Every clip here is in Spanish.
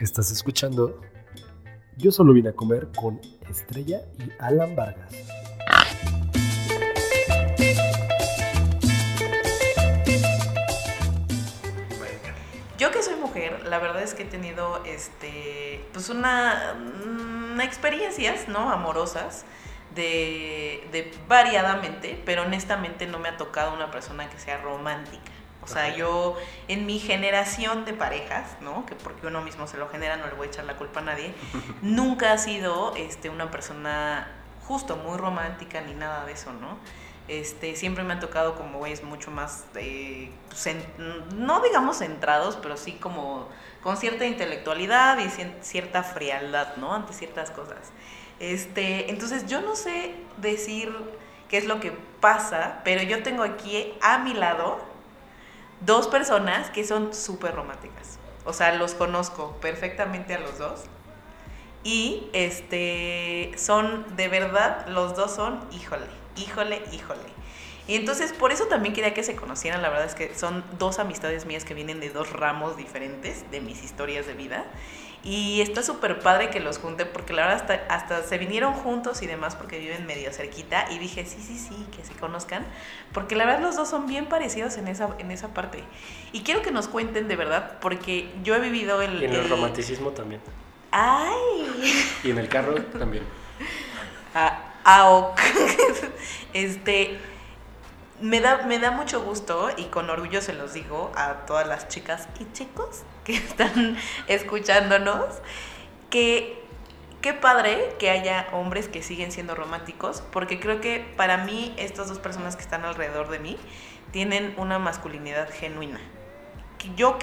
Estás escuchando Yo solo vine a comer con Estrella y Alan Vargas. Yo que soy mujer, la verdad es que he tenido este pues una, una experiencias, ¿no? amorosas de, de variadamente, pero honestamente no me ha tocado una persona que sea romántica. O sea, yo en mi generación de parejas, ¿no? Que porque uno mismo se lo genera, no le voy a echar la culpa a nadie, nunca ha sido este, una persona justo muy romántica ni nada de eso, ¿no? Este, siempre me han tocado como güeyes mucho más, eh, no digamos centrados, pero sí como con cierta intelectualidad y cierta frialdad, ¿no? Ante ciertas cosas. Este, entonces yo no sé decir qué es lo que pasa, pero yo tengo aquí a mi lado dos personas que son súper románticas. O sea, los conozco perfectamente a los dos. Y este son, de verdad, los dos son, híjole, híjole, híjole. Y entonces por eso también quería que se conocieran. La verdad es que son dos amistades mías que vienen de dos ramos diferentes de mis historias de vida. Y está súper padre que los junte porque la verdad hasta, hasta se vinieron juntos y demás porque viven medio cerquita y dije, sí, sí, sí, que se conozcan, porque la verdad los dos son bien parecidos en esa, en esa parte. Y quiero que nos cuenten de verdad porque yo he vivido el... Y en el, romanticismo también. ¡Ay! Y en el carro también. Ah, ah este, me da, me da mucho gusto y con orgullo se los digo a todas las chicas y chicos que están escuchándonos, que qué padre que haya hombres que siguen siendo románticos, porque creo que para mí estas dos personas que están alrededor de mí tienen una masculinidad genuina. Yo,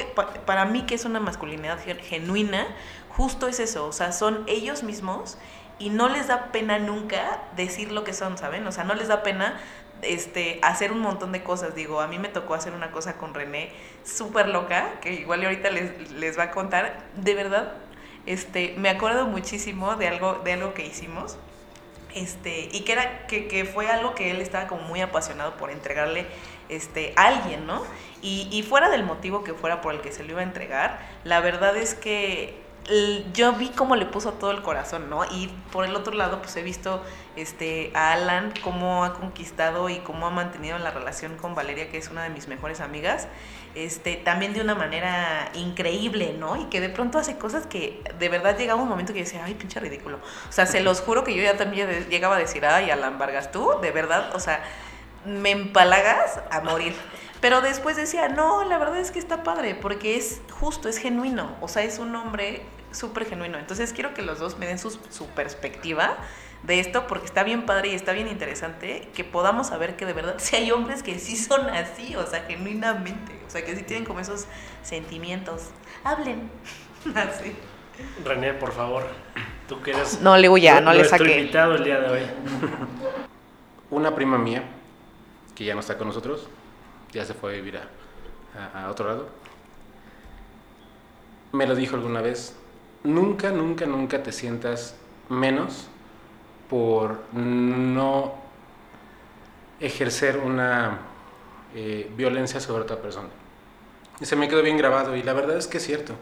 para mí que es una masculinidad genuina, justo es eso, o sea, son ellos mismos y no les da pena nunca decir lo que son, ¿saben? O sea, no les da pena este, hacer un montón de cosas. Digo, a mí me tocó hacer una cosa con René súper loca, que igual ahorita les, les va a contar. De verdad, este, me acuerdo muchísimo de algo, de algo que hicimos. Este, y que, era, que, que fue algo que él estaba como muy apasionado por entregarle este, a alguien, ¿no? Y, y fuera del motivo que fuera por el que se lo iba a entregar, la verdad es que yo vi cómo le puso todo el corazón, ¿no? Y por el otro lado, pues he visto este, a Alan cómo ha conquistado y cómo ha mantenido la relación con Valeria, que es una de mis mejores amigas, este, también de una manera increíble, ¿no? Y que de pronto hace cosas que de verdad llegaba un momento que yo decía, ay, pinche ridículo. O sea, se los juro que yo ya también llegaba a decir, ay, Alan Vargas, tú, de verdad, o sea, me empalagas a morir. Pero después decía, no, la verdad es que está padre, porque es justo, es genuino. O sea, es un hombre súper genuino. Entonces quiero que los dos me den su, su, perspectiva de esto porque está bien padre y está bien interesante que podamos saber que de verdad si hay hombres que sí son así, o sea, genuinamente, o sea, que sí tienen como esos sentimientos. Hablen. así. René, por favor, tú que eres No, le digo ya, no le saqué. invitado el día de hoy. Una prima mía que ya no está con nosotros, ya se fue a vivir a, otro lado. Me lo dijo alguna vez, nunca, nunca, nunca te sientas menos por no ejercer una eh, violencia sobre otra persona. Y se me quedó bien grabado y la verdad es que es cierto.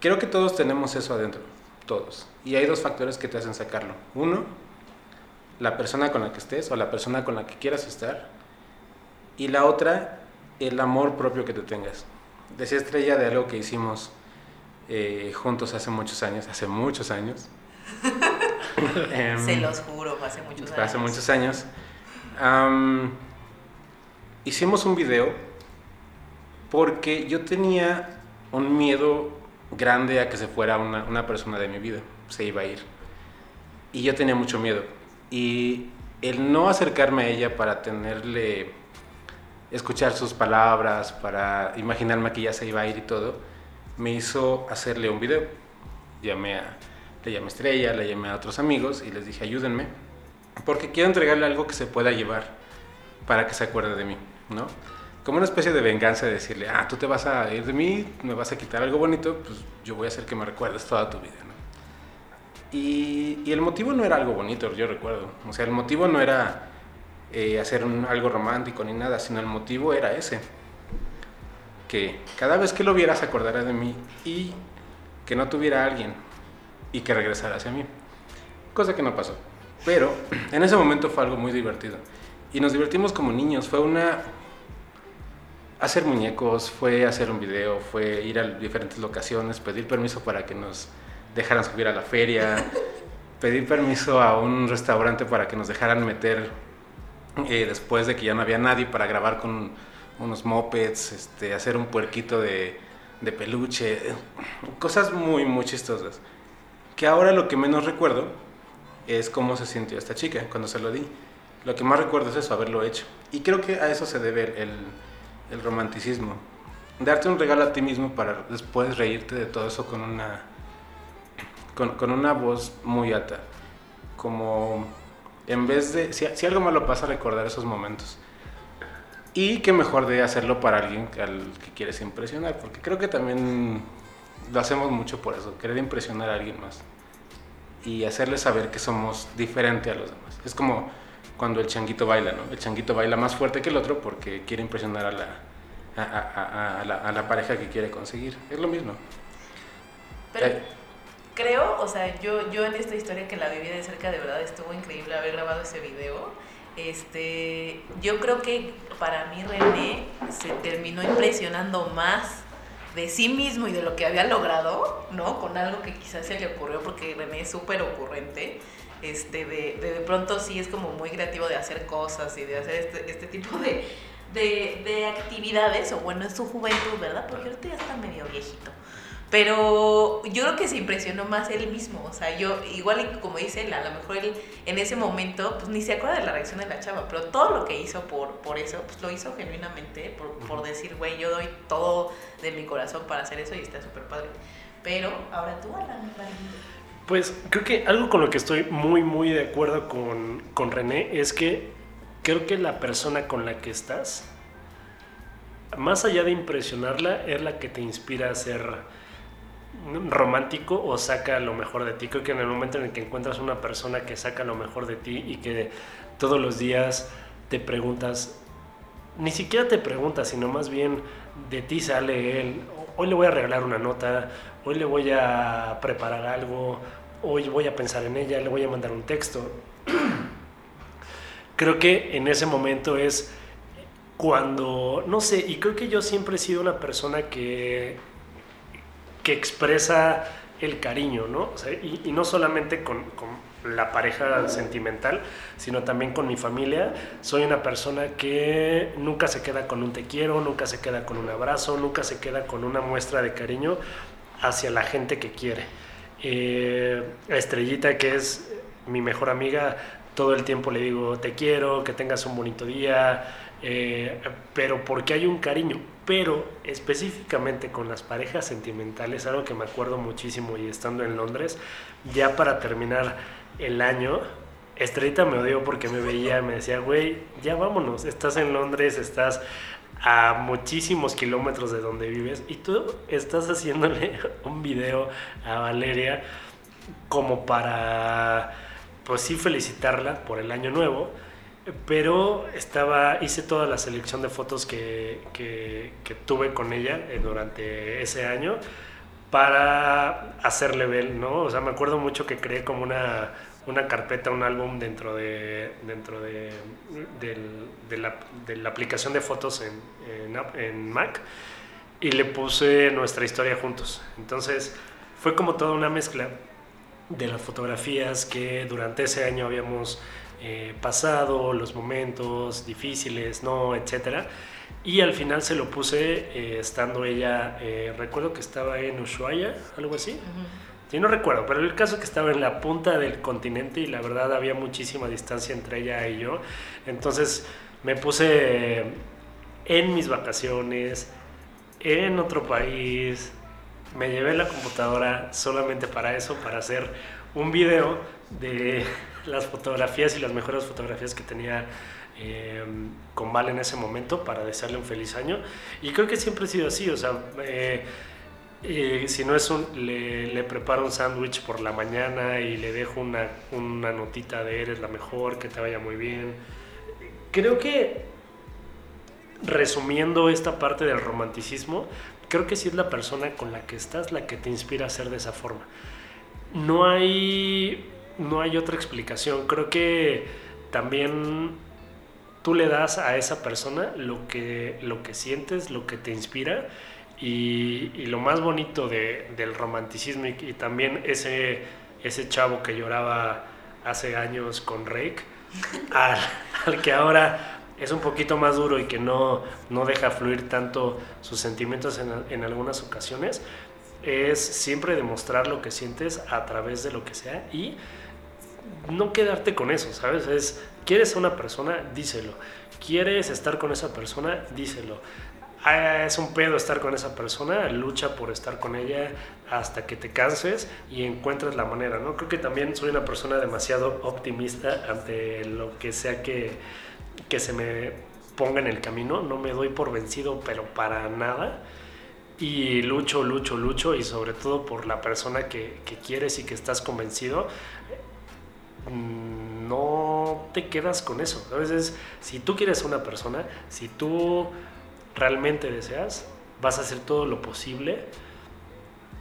Creo que todos tenemos eso adentro, todos. Y hay dos factores que te hacen sacarlo. Uno, la persona con la que estés o la persona con la que quieras estar. Y la otra, el amor propio que te tengas. Decía Estrella de algo que hicimos eh, juntos hace muchos años, hace muchos años. Em, Se los juro, hace muchos años. Hace muchos años. hicimos un video porque yo tenía un miedo grande a que se fuera una, una persona de mi vida, se iba a ir. Y yo tenía mucho miedo. Y el no acercarme a ella para tenerle, escuchar sus palabras, para imaginarme que ya se iba a ir y todo, me hizo hacerle un video. Llamé a, le llamé a Estrella, le llamé a otros amigos y les dije, ayúdenme, porque quiero entregarle algo que se pueda llevar para que se acuerde de mí, ¿no? Como una especie de venganza de decirle, ah, tú te vas a ir de mí, me vas a quitar algo bonito, pues yo voy a hacer que me recuerdes toda tu vida, ¿no? Y, y el motivo no era algo bonito, yo recuerdo. O sea, el motivo no era eh, hacer algo romántico ni nada, sino el motivo era ese que cada vez que lo vieras acordara de mí y que no tuviera a alguien y que regresara hacia mí. Cosa que no pasó. Pero en ese momento fue algo muy divertido. Y nos divertimos como niños. Fue una... Hacer muñecos, fue hacer un video, fue ir a diferentes locaciones, pedir permiso para que nos dejaran subir a la feria, pedir permiso a un restaurante para que nos dejaran meter eh, después de que ya no había nadie para grabar con unos mopeds, este, hacer un puerquito de, de peluche, cosas muy, muy chistosas. Que ahora lo que menos recuerdo es cómo se sintió esta chica cuando se lo di. Lo que más recuerdo es eso, haberlo hecho. Y creo que a eso se debe el, el romanticismo. Darte un regalo a ti mismo para después reírte de todo eso con una, con, con una voz muy alta. Como en vez de, si, si, algo malo pasa, recordar esos momentos. Y qué mejor de hacerlo para alguien al que quieres impresionar, porque creo que también lo hacemos mucho por eso, querer impresionar a alguien más y hacerle saber que somos diferente a los demás. Es como cuando el changuito baila, ¿no? El changuito baila más fuerte que el otro porque quiere impresionar a la, a, a, a, la, a la, pareja que quiere conseguir. Es lo mismo. Pero eh. Creo, o sea, yo, yo en esta historia que la viví de cerca, de verdad estuvo increíble haber grabado ese video. Este, yo creo que para mí René se terminó impresionando más de sí mismo y de lo que había logrado, ¿no? Con algo que quizás se le ocurrió, porque René es súper ocurrente. Este, de, de, de, pronto sí es como muy creativo de hacer cosas y de hacer este, este tipo de, de, de, actividades, o bueno, en su juventud, ¿verdad? Porque ahorita ya está medio viejito. Pero yo creo que se impresionó más él mismo, o sea, yo, igual como dice él, a lo mejor él en ese momento, pues ni se acuerda de la reacción de la chava, pero todo lo que hizo por, por eso, pues lo hizo genuinamente, por, por decir, güey, yo doy todo de mi corazón para hacer eso y está súper padre. Pero ahora tú, Alan, Pues creo que algo con lo que estoy muy, muy de acuerdo con, con René es que creo que la persona con la que estás, más allá de impresionarla, es la que te inspira a ser romántico o saca lo mejor de ti. Creo que en el momento en el que encuentras una persona que saca lo mejor de ti y que todos los días te preguntas, ni siquiera te preguntas, sino más bien de ti sale él, hoy le voy a regalar una nota, hoy le voy a preparar algo, hoy voy a pensar en ella, le voy a mandar un texto. creo que en ese momento es cuando, no sé, y creo que yo siempre he sido una persona que que expresa el cariño, ¿no? Y, no solamente con, con, la pareja sentimental, sino también con mi familia. Soy una persona que nunca se queda con un te quiero, nunca se queda con un abrazo, nunca se queda con una muestra de cariño hacia la gente que quiere. Eh, Estrellita, que es mi mejor amiga, todo el tiempo le digo te quiero, que tengas un bonito día, eh, pero porque hay un cariño. Pero específicamente con las parejas sentimentales, algo que me acuerdo muchísimo y estando en Londres, ya para terminar el año, Estrellita me odió porque me veía, me decía, güey, ya vámonos, estás en Londres, estás a muchísimos kilómetros de donde vives y tú estás haciéndole un video a Valeria como para, pues sí, felicitarla por el año nuevo pero estaba, hice toda la selección de fotos que, que, tuve con ella eh, durante ese año para hacerle ver, ¿no? O sea, me acuerdo mucho que creé como una, una carpeta, un álbum dentro de, dentro de, la, aplicación de fotos en, en Mac y le puse nuestra historia juntos. Entonces, fue como toda una mezcla de las fotografías que durante ese año habíamos eh, pasado, los momentos difíciles, no, etcétera. Y al final se lo puse eh, estando ella, eh, recuerdo que estaba en Ushuaia, algo así. Uh -huh. Sí, no recuerdo, pero el caso es que estaba en la punta del continente y la verdad había muchísima distancia entre ella y yo. Entonces me puse en mis vacaciones, en otro país, me llevé la computadora solamente para eso, para hacer un video de las fotografías y las mejores fotografías que tenía eh, con Val en ese momento para desearle un feliz año. Y creo que siempre ha sido así, o sea, eh, eh, si no es un, le, le preparo un sándwich por la mañana y le dejo una, una notita de eres la mejor, que te vaya muy bien. Creo que resumiendo esta parte del romanticismo, creo que sí es la persona con la que estás la que te inspira a ser de esa forma. No hay, no hay otra explicación. Creo que también tú le das a esa persona lo que, lo que sientes, lo que te inspira. Y, y lo más bonito de, del romanticismo y, y, también ese, ese chavo que lloraba hace años con Rake, al, al que ahora es un poquito más duro y que no, no deja fluir tanto sus sentimientos en, en, algunas ocasiones, es siempre demostrar lo que sientes a través de lo que sea y no quedarte con eso, ¿sabes? Es, ¿quieres a una persona? Díselo. ¿Quieres estar con esa persona? Díselo. Ah, es un pedo estar con esa persona, lucha por estar con ella hasta que te canses y encuentres la manera, ¿no? Creo que también soy una persona demasiado optimista ante lo que sea que, que se me ponga en el camino, no me doy por vencido, pero para nada. Y lucho, lucho, lucho, y sobre todo por la persona que, que quieres y que estás convencido, no te quedas con eso. A veces, si tú quieres una persona, si tú realmente deseas, vas a hacer todo lo posible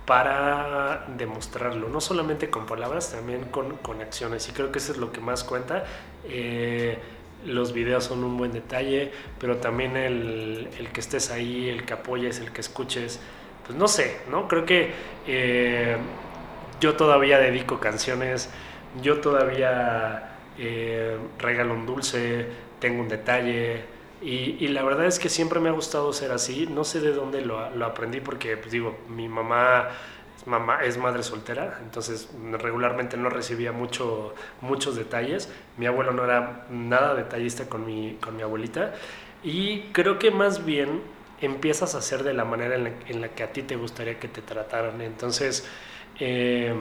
para demostrarlo, no solamente con palabras, también con, con acciones. Y creo que eso es lo que más cuenta. Eh, los videos son un buen detalle, pero también el, el, que estés ahí, el que apoyes, el que escuches, pues no sé, ¿no? Creo que eh, yo todavía dedico canciones, yo todavía eh, regalo un dulce, tengo un detalle, y, la verdad es que siempre me ha gustado ser así, no sé de dónde lo, aprendí, porque pues digo, mi mamá mamá es madre soltera, entonces regularmente no recibía mucho, muchos detalles. Mi abuelo no era nada detallista con mi, con mi abuelita y creo que más bien empiezas a hacer de la manera en la, en la que a ti te gustaría que te trataran. Entonces, eh,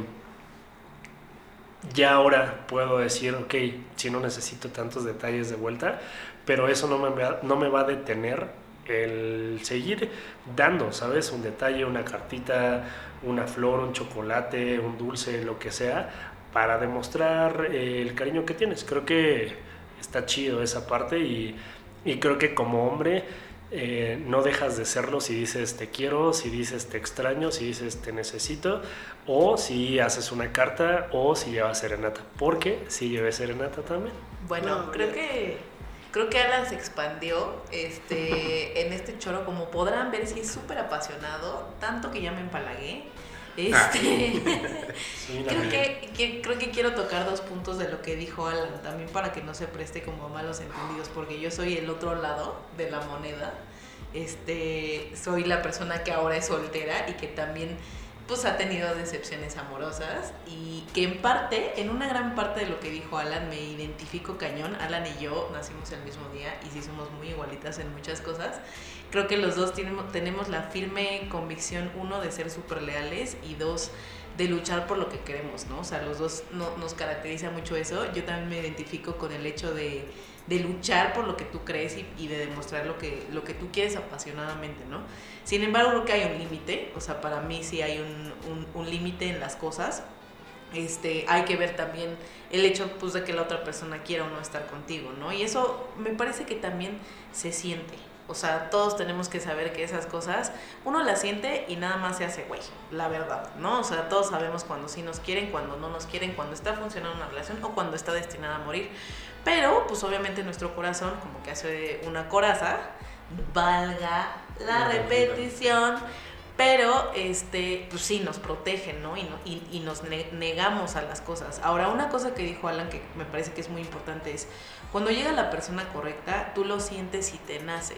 ya ahora puedo decir, ok, si no necesito tantos detalles de vuelta, pero eso no me, no me va a detener el seguir dando, ¿sabes? Un detalle, una cartita, una flor, un chocolate, un dulce, lo que sea, para demostrar eh, el cariño que tienes. Creo que está chido esa parte y, y creo que como hombre eh, no dejas de serlo si dices te quiero, si dices te extraño, si dices te necesito, o si haces una carta o si llevas serenata, porque si lleves serenata también. Bueno, no, creo que creo que Alan se expandió este, en este choro, como podrán ver, sí es súper apasionado, tanto que ya me empalagué. Este, creo, que, que, creo que quiero tocar dos puntos de lo que dijo Alan, también para que no se preste como a malos entendidos, porque yo soy el otro lado de la moneda. Este, soy la persona que ahora es soltera y que también pues ha tenido decepciones amorosas y que en parte, en una gran parte de lo que dijo Alan, me identifico cañón. Alan y yo nacimos el mismo día y sí somos muy igualitas en muchas cosas. Creo que los dos tenemos, tenemos la firme convicción, uno, de ser súper leales y dos, de luchar por lo que queremos, ¿no? O sea, los dos no, nos caracteriza mucho eso. Yo también me identifico con el hecho de de luchar por lo que tú crees y, de demostrar lo que, lo que tú quieres apasionadamente, ¿no? Sin embargo, creo que hay un límite, o sea, para mí sí hay un, un, un límite en las cosas. Este, hay que ver también el hecho pues, de que la otra persona quiera o no estar contigo, ¿no? Y eso me parece que también se siente. O sea, todos tenemos que saber que esas cosas uno las siente y nada más se hace güey, la verdad, ¿no? O sea, todos sabemos cuando sí nos quieren, cuando no nos quieren, cuando está funcionando una relación o cuando está destinada a morir. Pero, pues obviamente nuestro corazón, como que hace una coraza, valga la repetición, pero este, pues sí, nos protegen, ¿no? Y, no, y, y nos negamos a las cosas. Ahora, una cosa que dijo Alan que me parece que es muy importante es, cuando llega la persona correcta, tú lo sientes y te nace.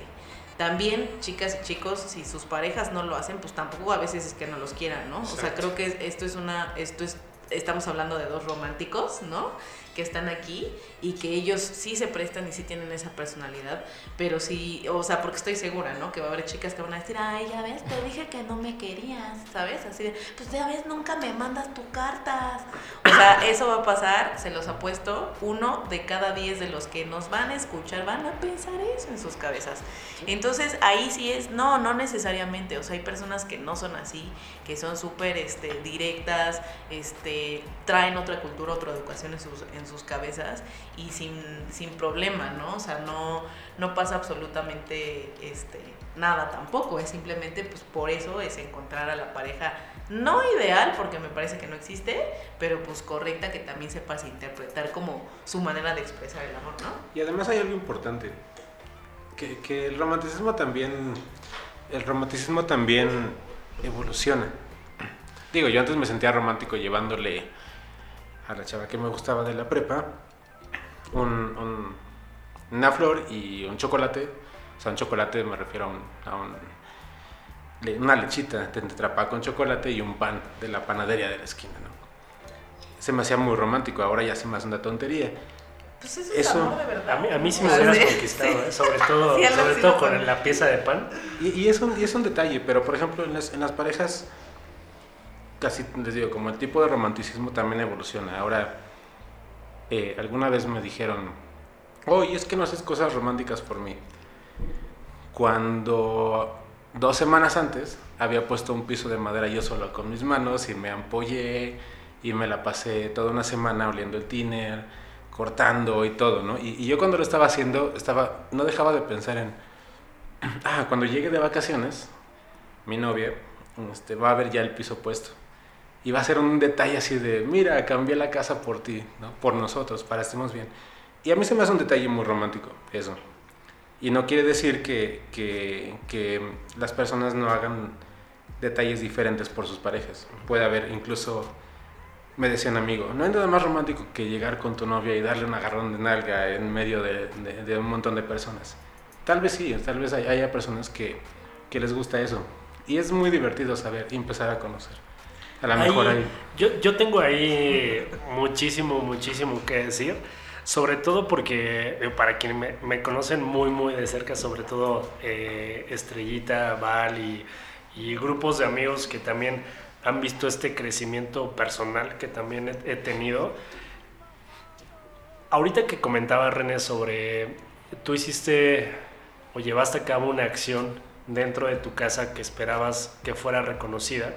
También, chicas y chicos, si sus parejas no lo hacen, pues tampoco a veces es que no los quieran, ¿no? Exacto. O sea, creo que esto es una, esto es, estamos hablando de dos románticos, ¿no? que están aquí y que ellos sí se prestan y sí tienen esa personalidad, pero sí, o sea, porque estoy segura, ¿no? Que va a haber chicas que van a decir, ay, ya ves, te dije que no me querías, ¿sabes? Así de, pues ya ves, nunca me mandas tus cartas. O sea, eso va a pasar, se los apuesto, uno de cada diez de los que nos van a escuchar van a pensar eso en sus cabezas. Entonces, ahí sí es, no, no necesariamente, o sea, hay personas que no son así, que son súper este, directas, este, traen otra cultura, otra educación en sus, en sus cabezas y sin, sin problema, ¿no? O sea, no, no pasa absolutamente este, nada tampoco, es simplemente pues por eso es encontrar a la pareja no ideal, porque me parece que no existe, pero pues correcta que también sepas interpretar como su manera de expresar el amor, ¿no? Y además hay algo importante, que, que el romanticismo también, el romanticismo también evoluciona. Digo, yo antes me sentía romántico llevándole a la chava que me gustaba de la prepa un, un- una flor y un chocolate. O sea, un chocolate me refiero a, un, a una lechita de tetrapá con chocolate y un pan de la panadería de la esquina, ¿no? Se me hacía muy romántico, ahora ya se me hace una tontería. Pues eso, Eso- es amor de verdad. A mí, a mí sí me hubieras sí, conquistado, sí. ¿eh? sobre todo, Sí, sobre todo con pone. la pieza de pan. Y, y es, un, y es un detalle, pero por ejemplo en las, en las parejas, casi les digo, como el tipo de romanticismo también evoluciona. Ahora, eh, alguna vez me dijeron, oye, es que no haces cosas románticas por mí. Cuando dos semanas antes había puesto un piso de madera yo solo con mis manos y me ampollé y me la pasé toda una semana oliendo el tiner, cortando y todo, ¿no? Y, y yo cuando lo estaba haciendo, estaba, no dejaba de pensar en, ah, cuando llegue de vacaciones, mi novia este, va a ver ya el piso puesto. Y va a ser un detalle así de, mira, cambié la casa por ti, ¿no? Por nosotros, para estemos bien. Y a mí se me hace un detalle muy romántico, eso. Y no quiere decir que, que, que las personas no hagan detalles diferentes por sus parejas. Puede haber incluso, me decía un amigo, no hay nada más romántico que llegar con tu novia y darle un agarrón de nalga en medio de, de- de un montón de personas. Tal vez sí, tal vez hay- haya personas que, que les gusta eso. Y es muy divertido saber y empezar a conocer. A lo mejor Ahí- yo, yo tengo ahí muchísimo, muchísimo que decir. Sobre todo porque, para quienes me, me conocen muy, muy de cerca, sobre todo eh, Estrellita, Val y, y grupos de amigos que también han visto este crecimiento personal que también he, he tenido. Ahorita que comentaba René sobre, tú hiciste o llevaste a cabo una acción dentro de tu casa que esperabas que fuera reconocida.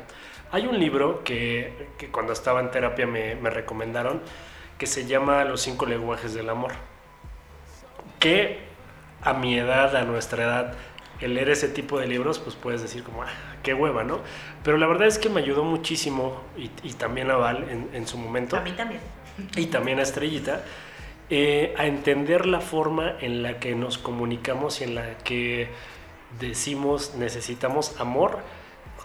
Hay un libro que, que cuando estaba en terapia me, me recomendaron que se llama Los cinco lenguajes del amor. Que a mi edad, a nuestra edad, el leer ese tipo de libros, pues puedes decir como, ah, qué hueva, ¿no? Pero la verdad es que me ayudó muchísimo, y, y también a Val en, en su momento A mí también. y también a Estrellita, eh, a entender la forma en la que nos comunicamos y en la que decimos necesitamos amor,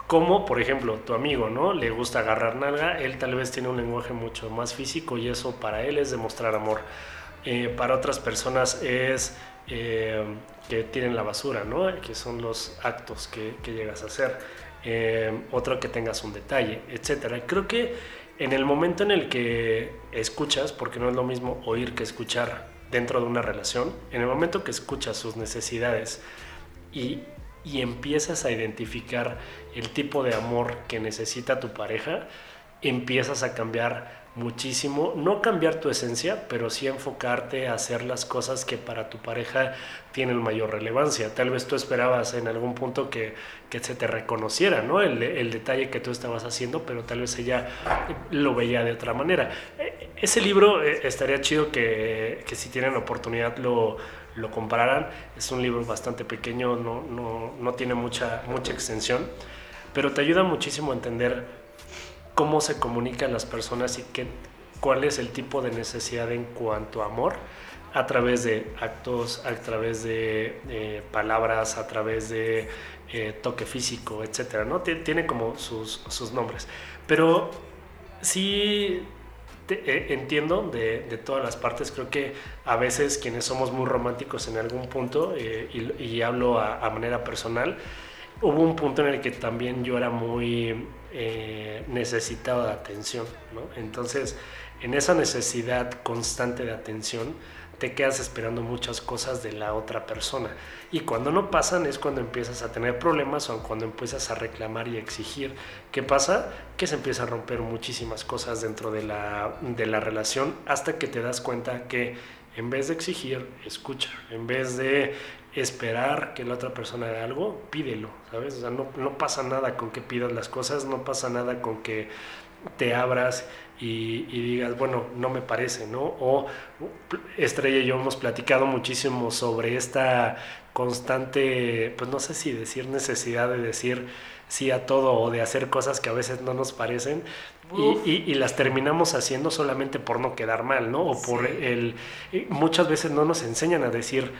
como por ejemplo tu amigo, ¿no? Le gusta agarrar nalga, él tal vez tiene un lenguaje mucho más físico y eso para él es demostrar amor. Eh, para otras personas es eh, que tienen la basura, ¿no? Que son los actos que, llegas a hacer. Eh, otro que tengas un detalle, etcétera. Creo que en el momento en el que escuchas, porque no es lo mismo oír que escuchar dentro de una relación, en el momento que escuchas sus necesidades y, y empiezas a identificar el tipo de amor que necesita tu pareja, empiezas a cambiar muchísimo, no cambiar tu esencia, pero sí enfocarte a hacer las cosas que para tu pareja tienen mayor relevancia. Tal vez tú esperabas en algún punto que, que se te reconociera, ¿no? El, detalle que tú estabas haciendo, pero tal vez ella lo veía de otra manera. Eh, Ese libro eh, estaría chido que, que si tienen oportunidad lo, lo compraran. Es un libro bastante pequeño, no, no, no tiene mucha, mucha extensión, pero te ayuda muchísimo a entender cómo se comunican las personas y qué, cuál es el tipo de necesidad en cuanto a amor a través de actos, a través de palabras, a través de eh, toque físico, etcétera, ¿no? Tien- Tiene como sus, sus nombres. Pero sí eh, entiendo de, todas las partes, creo que a veces quienes somos muy románticos en algún punto, eh, y, hablo a, manera personal, hubo un punto en el que también yo era muy eh, necesitado de atención. Entonces, en esa necesidad constante de atención, te quedas esperando muchas cosas de la otra persona. Y cuando no pasan es cuando empiezas a tener problemas o cuando empiezas a reclamar y exigir. ¿Qué pasa? Que se empieza a romper muchísimas cosas dentro de la, de la relación hasta que te das cuenta que en vez de exigir, escucha. En vez de esperar que la otra persona haga algo, pídelo, ¿sabes? O sea, no, no pasa nada con que pidas las cosas, no pasa nada con que te abras y, digas, bueno, no me parece, ¿no? O Estrella y yo hemos platicado muchísimo sobre esta constante, pues no sé si decir necesidad de decir sí a todo o de hacer cosas que a veces no nos parecen y, y, las terminamos haciendo solamente por no quedar mal, ¿no? O por el... Muchas veces no nos enseñan a decir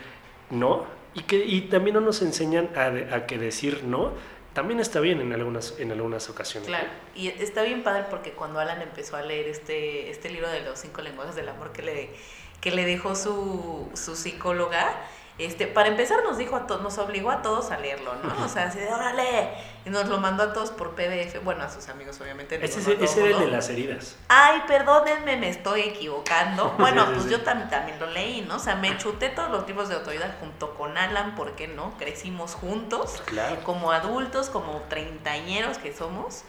no y, que, y también no nos enseñan a, a que decir no también está bien en algunas, en algunas ocasiones. Claro, y está bien padre porque cuando Alan empezó a leer este, este libro de los cinco lenguajes del amor que le, que le dejó su, su psicóloga, este, para empezar nos dijo a todos, nos obligó a todos a leerlo, ¿no? O sea, así de órale. Y nos lo mandó a todos por PDF, bueno, a sus amigos obviamente. Ese, ese era el de las heridas. Ay, perdónenme, me estoy equivocando. Bueno, pues yo también, también lo leí, ¿no? O sea, me chuté todos los libros de autoridad junto con Alan, ¿por qué no? Crecimos juntos, claro. como adultos, como treintañeros que somos.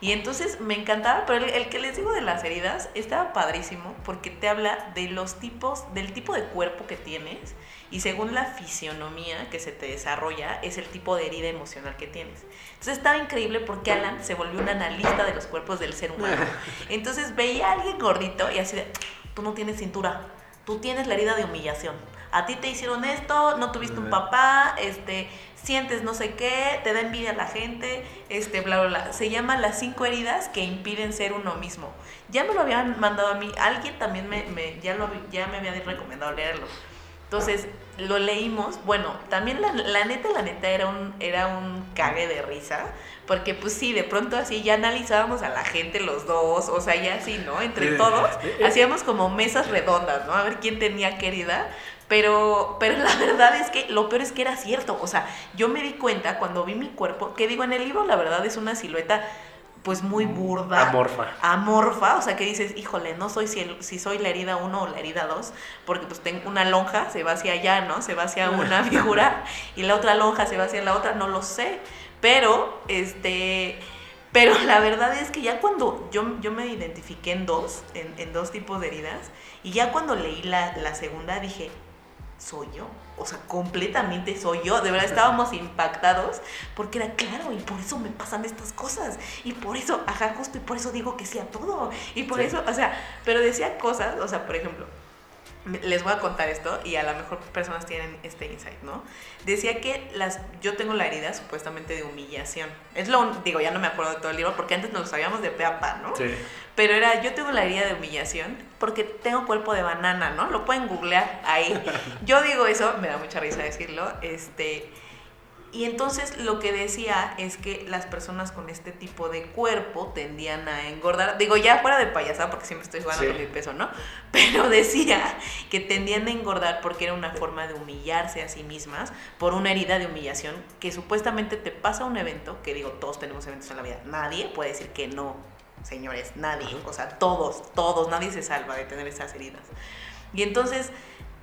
Y entonces me encantaba, pero el, que les digo de las heridas estaba padrísimo porque te habla de los tipos, del tipo de cuerpo que tienes y según la fisionomía que se te desarrolla es el tipo de herida emocional que tienes. Entonces estaba increíble porque Alan se volvió un analista de los cuerpos del ser humano. Entonces veía a alguien gordito y así de, tú no tienes cintura, tú tienes la herida de humillación. A ti te hicieron esto, no tuviste un papá, este, sientes no sé qué, te da envidia a la gente, este, bla, bla, bla. Se llaman las cinco heridas que impiden ser uno mismo. Ya me lo habían mandado a mí, alguien también me, me ya, lo, ya me había recomendado leerlo. Entonces, lo leímos, bueno, también la, la, neta, la neta era un, era un cague de risa, porque pues sí, de pronto así ya analizábamos a la gente los dos, o sea, ya así, ¿no? Entre todos, hacíamos como mesas redondas, ¿no? A ver quién tenía querida, pero, pero la verdad es que lo peor es que era cierto, o sea, yo me di cuenta cuando vi mi cuerpo, que digo, en el libro la verdad es una silueta pues muy burda. Amorfa. Amorfa, o sea que dices, híjole, no soy si, si soy la herida 1 o la herida 2, porque pues tengo una lonja, se va hacia allá, ¿no? Se va hacia una figura y la otra lonja se va hacia la otra, no lo sé. Pero, este, pero la verdad es que ya cuando yo, yo me identifiqué en dos, en, en dos tipos de heridas, y ya cuando leí la, la segunda dije, soy yo. O sea, completamente soy yo. De verdad estábamos impactados porque era claro y por eso me pasan estas cosas. Y por eso, ajá, justo y por eso digo que sí a todo. Y por eso, o sea, pero decía cosas, o sea, por ejemplo, les voy a contar esto y a lo mejor personas tienen este insight, ¿no? Decía que las, yo tengo la herida supuestamente de humillación. Es lo, digo, ya no me acuerdo de todo el libro porque antes nos lo sabíamos de pe a pa, ¿no? Sí. Pero era, yo tengo la herida de humillación porque tengo cuerpo de banana, ¿no? Lo pueden googlear ahí. Yo digo eso, me da mucha risa decirlo, este y entonces lo que decía es que las personas con este tipo de cuerpo tendían a engordar. Digo, ya fuera de payasada, porque siempre estoy jugando con mi peso, ¿no? Pero decía que tendían a engordar porque era una forma de humillarse a sí mismas por una herida de humillación que supuestamente te pasa un evento, que digo, todos tenemos eventos en la vida. Nadie puede decir que no, señores, nadie. O sea, todos, todos, nadie se salva de tener esas heridas. Y entonces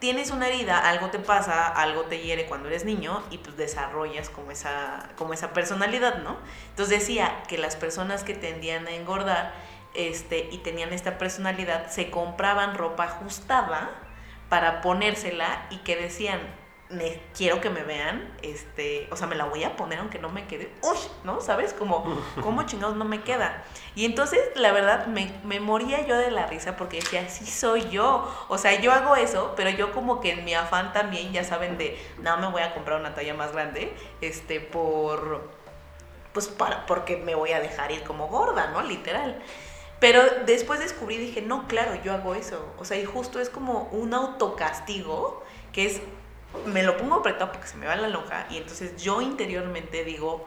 tienes una herida, algo te pasa, algo te hiere cuando eres niño y pues desarrollas como esa, como esa personalidad, ¿no? Entonces decía que las personas que tendían a engordar este, y tenían esta personalidad se compraban ropa ajustada para ponérsela y que decían, me, quiero que me vean, este, o sea, me la voy a poner aunque no me quede, uy, ¿no? ¿Sabes? Como, ¿cómo chingados no me queda? Y entonces, la verdad, me, me, moría yo de la risa porque decía, sí soy yo, o sea, yo hago eso, pero yo como que en mi afán también, ya saben, de, no, me voy a comprar una talla más grande, este, por, pues, para, porque me voy a dejar ir como gorda, ¿no? Literal. Pero después descubrí, dije, no, claro, yo hago eso, o sea, y justo es como un autocastigo, que es me lo pongo apretado porque se me va la lonja y entonces yo interiormente digo,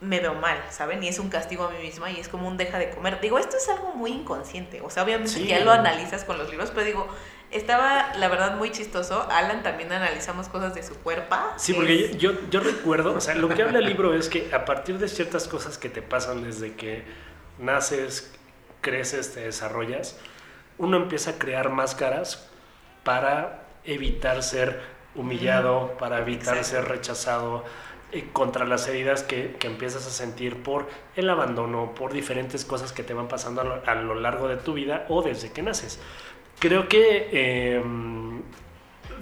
me veo mal, ¿saben? Y es un castigo a mí misma y es como un deja de comer. Digo, esto es algo muy inconsciente, o sea, obviamente ya lo analizas con los libros, pero digo, estaba la verdad muy chistoso. Alan también analizamos cosas de su cuerpo. Sí, porque yo, yo recuerdo, o sea, lo que habla el libro es que a partir de ciertas cosas que te pasan desde que naces, creces, te desarrollas, uno empieza a crear máscaras para evitar ser humillado, para evitar ser rechazado, eh, contra las heridas que, que, empiezas a sentir por el abandono, por diferentes cosas que te van pasando a lo, largo de tu vida o desde que naces. Creo que em,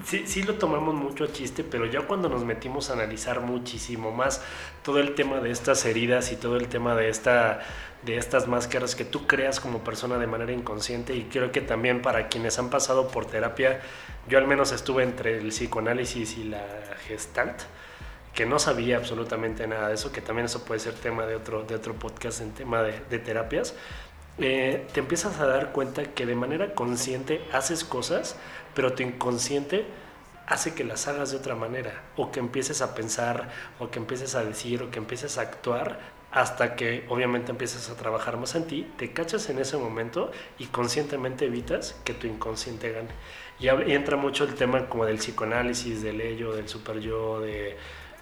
sí, sí lo tomamos mucho a chiste, pero ya cuando nos metimos a analizar muchísimo más todo el tema de estas heridas y todo el tema de esta de estas máscaras que tú creas como persona de manera inconsciente y creo que también para quienes han pasado por terapia, yo al menos estuve entre el psicoanálisis y la gestalt, que no sabía absolutamente nada de eso, que también eso puede ser tema de otro, de otro podcast en tema de, terapias, eh, te empiezas a dar cuenta que de manera consciente haces cosas, pero tu inconsciente hace que las hagas de otra manera, o que empieces a pensar, o que empieces a decir, o que empieces a actuar, hasta que obviamente empiezas a trabajar más en ti, te cachas en ese momento y conscientemente evitas que tu inconsciente gane. Y, entra mucho el tema como del psicoanálisis, del ello, del super yo, de,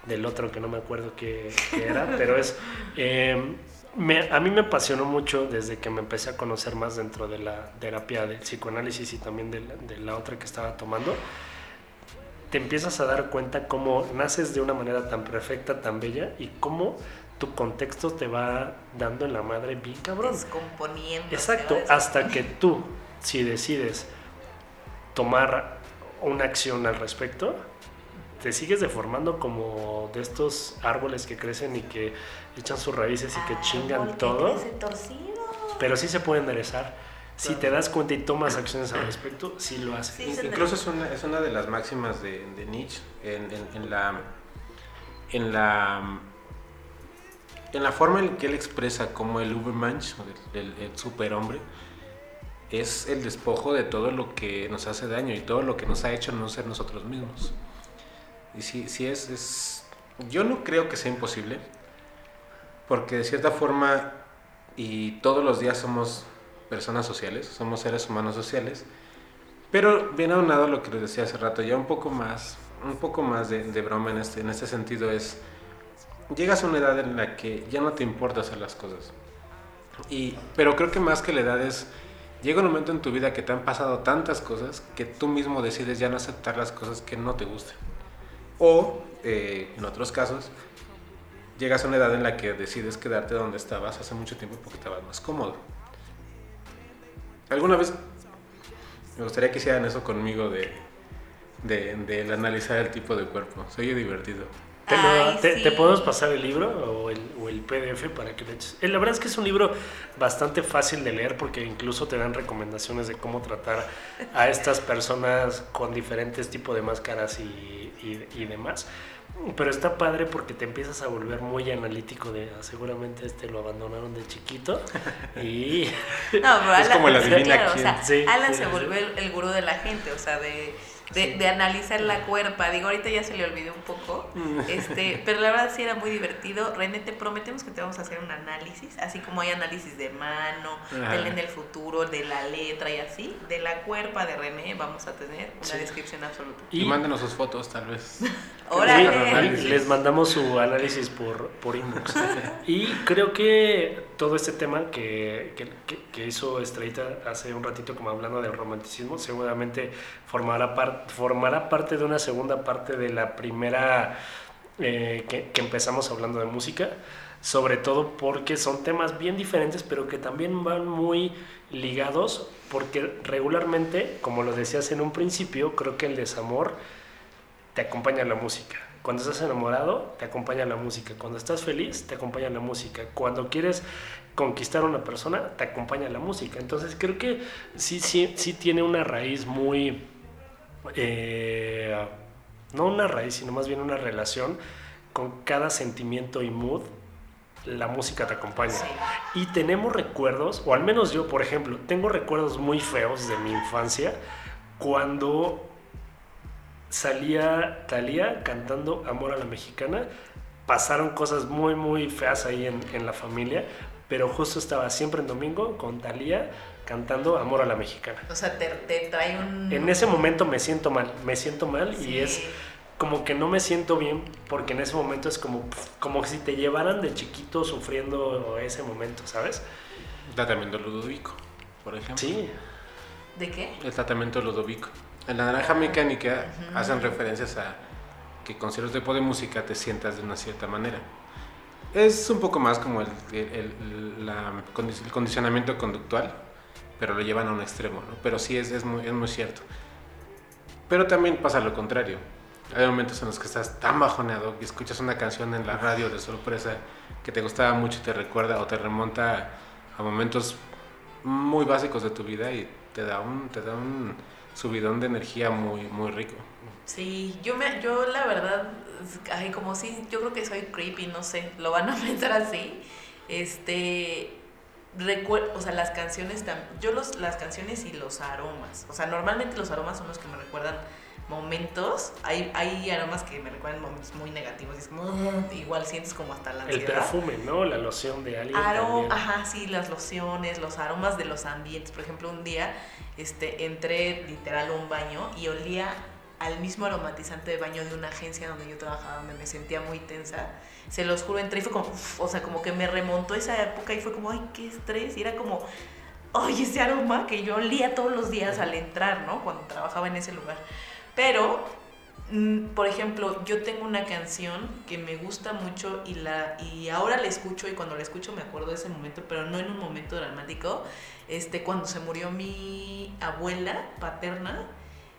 del otro que no me acuerdo qué, era, pero es... Eh, a mí me apasionó mucho desde que me empecé a conocer más dentro de la terapia del psicoanálisis y también de la, de la otra que estaba tomando. Te empiezas a dar cuenta cómo naces de una manera tan perfecta, tan bella y cómo tu contexto te va dando en la madre bien cabrón. Descomponiendo. Exacto, hasta que tú, si decides tomar una acción al respecto, te sigues deformando como de estos árboles que crecen y que echan sus raíces y que chingan todo. Pero sí se puede enderezar. Si te das cuenta y tomas acciones al respecto, sí lo haces. Incluso es una, es una de las máximas de, Nietzsche en, en, la en la en la forma en que él expresa como el Ubermensch, el, el superhombre, es el despojo de todo lo que nos hace daño y todo lo que nos ha hecho no ser nosotros mismos. Y si, si es, es, yo no creo que sea imposible, porque de cierta forma, y todos los días somos personas sociales, somos seres humanos sociales, pero bien aunado lo que les decía hace rato, ya un poco más, un poco más de, broma en este, en este sentido es, llegas a una edad en la que ya no te importa hacer las cosas. Y, pero creo que más que la edad es, llega un momento en tu vida que te han pasado tantas cosas que tú mismo decides ya no aceptar las cosas que no te gusten. O, eh, en otros casos, llegas a una edad en la que decides quedarte donde estabas hace mucho tiempo porque estabas más cómodo. ¿Alguna vez me gustaría que hicieran eso conmigo de, de, analizar el tipo de cuerpo? Soy divertido. ¿Te, podemos pasar el libro o el, o el, PDF para que le eches? Eh, la verdad es que es un libro bastante fácil de leer porque incluso te dan recomendaciones de cómo tratar a estas personas con diferentes tipos de máscaras y, y, demás. Pero está padre porque te empiezas a volver muy analítico de ah, seguramente este lo abandonaron de chiquito y no, es como la divina o sea, Alan se volvió el, el, gurú de la gente, o sea, de de, analizar la cuerpa. Digo, ahorita ya se le olvidó un poco, mm. este, pero la verdad sí era muy divertido. René, te prometemos que te vamos a hacer un análisis, así como hay análisis de mano, del en el futuro, de la letra y así. De la cuerpa de René vamos a tener una descripción absoluta. Y, mándenos sus fotos, tal vez. Les mandamos su análisis por, por inbox. y creo que todo este tema que, que, que hizo Estrellita hace un ratito, como hablando del romanticismo, seguramente formará, formará parte de una segunda parte de la primera eh, que, empezamos hablando de música, sobre todo porque son temas bien diferentes, pero que también van muy ligados, porque regularmente, como lo decías en un principio, creo que el desamor te acompaña la música. Cuando estás enamorado, te acompaña la música. Cuando estás feliz, te acompaña la música. Cuando quieres conquistar a una persona, te acompaña la música. Entonces creo que sí, sí, sí tiene una raíz muy eh, no una raíz, sino más bien una relación con cada sentimiento y mood, la música te acompaña. Y tenemos recuerdos, o al menos yo, por ejemplo, tengo recuerdos muy feos de mi infancia cuando salía Talía cantando Amor a la Mexicana. Pasaron cosas muy, muy feas ahí en, en la familia, pero justo estaba siempre en domingo con Talía cantando Amor a la Mexicana. O sea, te, trae un... En ese momento me siento mal, me siento mal y es como que no me siento bien porque en ese momento es como, como si te llevaran de chiquito sufriendo ese momento, ¿sabes? Tratamiento Ludovico, por ejemplo. Sí. ¿De qué? El tratamiento Ludovico. En la naranja mecánica hacen referencias a que con cierto tipo de música te sientas de una cierta manera. Es un poco más como el, el, el condicionamiento conductual, pero lo llevan a un extremo, ¿no? Pero sí es, es, muy, es muy cierto. Pero también pasa lo contrario. Hay momentos en los que estás tan bajoneado y escuchas una canción en la radio de sorpresa que te gustaba mucho y te recuerda o te remonta a momentos muy básicos de tu vida y te da un, te da un subidón de energía muy, muy rico. Sí, yo me, yo la verdad, ay, como si, yo creo que soy creepy, no sé, lo van a pensar así. Este, recuerdo, o sea, las canciones, yo los, las canciones y los aromas, o sea, normalmente los aromas son los que me recuerdan momentos, hay, hay aromas que me recuerdan momentos muy negativos, es como, igual sientes como hasta la ansiedad. El perfume, ¿no? La loción de alguien. Aro, ajá, sí, las lociones, los aromas de los ambientes. Por ejemplo, un día este, entré literal a un baño y olía al mismo aromatizante de baño de una agencia donde yo trabajaba, donde me sentía muy tensa. Se los juro, entré y fue como, o sea, como que me remontó esa época y fue como, ay, qué estrés. Y era como, ay, ese aroma que yo olía todos los días al entrar, ¿no? Cuando trabajaba en ese lugar. Pero, mm, por ejemplo, yo tengo una canción que me gusta mucho y, la, y ahora la escucho y cuando la escucho me acuerdo de ese momento, pero no en un momento dramático. Este, cuando se murió mi abuela paterna,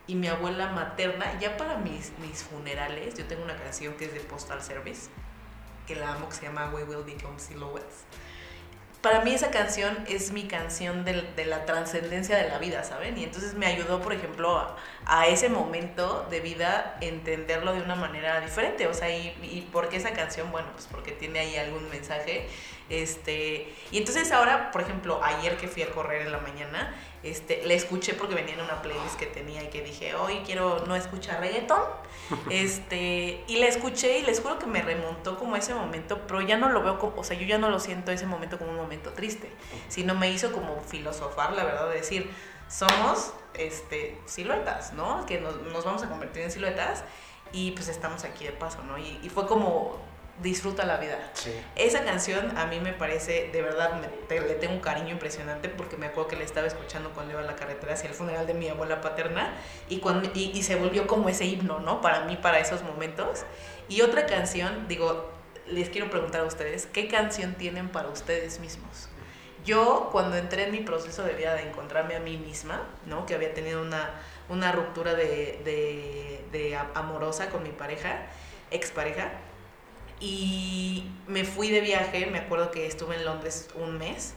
y mi abuela materna, ya para mis, mis funerales, yo tengo una canción que es de Postal Service, que la amo, que se llama We Will Become Silhouettes. Para mí esa canción es mi canción de, la trascendencia de la vida, ¿saben? Y entonces me ayudó, por ejemplo, a, a, ese momento de vida entenderlo de una manera diferente. O sea, y, y ¿por qué esa canción? Bueno, pues porque tiene ahí algún mensaje. Este, y entonces ahora, por ejemplo, ayer que fui a correr en la mañana, este, le escuché porque venía en una playlist que tenía y que dije, hoy quiero no escuchar reggaeton. Este, y le escuché y les juro que me remontó como ese momento, pero ya no lo veo como, o sea, yo ya no lo siento ese momento como un momento triste, sino me hizo como filosofar, la verdad, de decir, somos este, siluetas, ¿no? Que nos, nos vamos a convertir en siluetas y pues estamos aquí de paso, ¿no? Y, y fue como disfruta la vida. Esa canción a mí me parece, de verdad, le tengo un cariño impresionante porque me acuerdo que le estaba escuchando cuando iba a la carretera hacia el funeral de mi abuela paterna y, cuando, y, se volvió como ese himno, ¿no? Para mí, para esos momentos. Y otra canción, digo, les quiero preguntar a ustedes, ¿qué canción tienen para ustedes mismos? Yo, cuando entré en mi proceso de vida de encontrarme a mí misma, ¿no? Que había tenido una, una ruptura de, de, de amorosa con mi pareja, expareja, y me fui de viaje, me acuerdo que estuve en Londres un mes.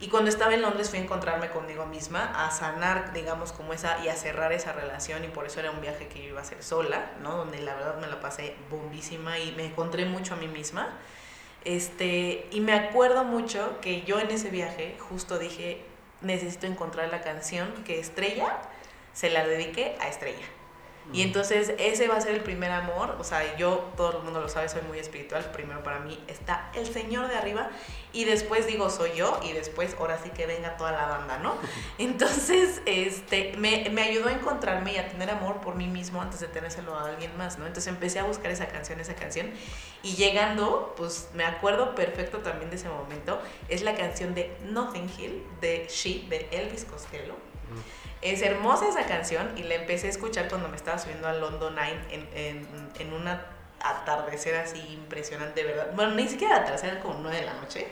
Y cuando estaba en Londres fui a encontrarme conmigo misma, a sanar, digamos, como esa, y a cerrar esa relación, y por eso era un viaje que yo iba a hacer sola, ¿no? Donde la verdad me la pasé bombísima y me encontré mucho a mí misma. Este, y me acuerdo mucho que yo en ese viaje justo dije, necesito encontrar la canción que Estrella se la dediqué a Estrella. Y entonces ese va a ser el primer amor, o sea, yo, todo el mundo lo sabe, soy muy espiritual, primero para mí está el Señor de arriba y después digo soy yo y después ahora sí que venga toda la banda, ¿no? Entonces, este, me, me ayudó a encontrarme y a tener amor por mí mismo antes de tenérselo a alguien más, ¿no? Entonces empecé a buscar esa canción, esa canción y llegando, pues me acuerdo perfecto también de ese momento, es la canción de Nothing Hill de She, de Elvis Costello. Es hermosa esa canción y la empecé a escuchar cuando me estaba subiendo a London Nine en, en, en una atardecer así impresionante, ¿verdad? Bueno, ni siquiera atardecer, como nueve de la noche.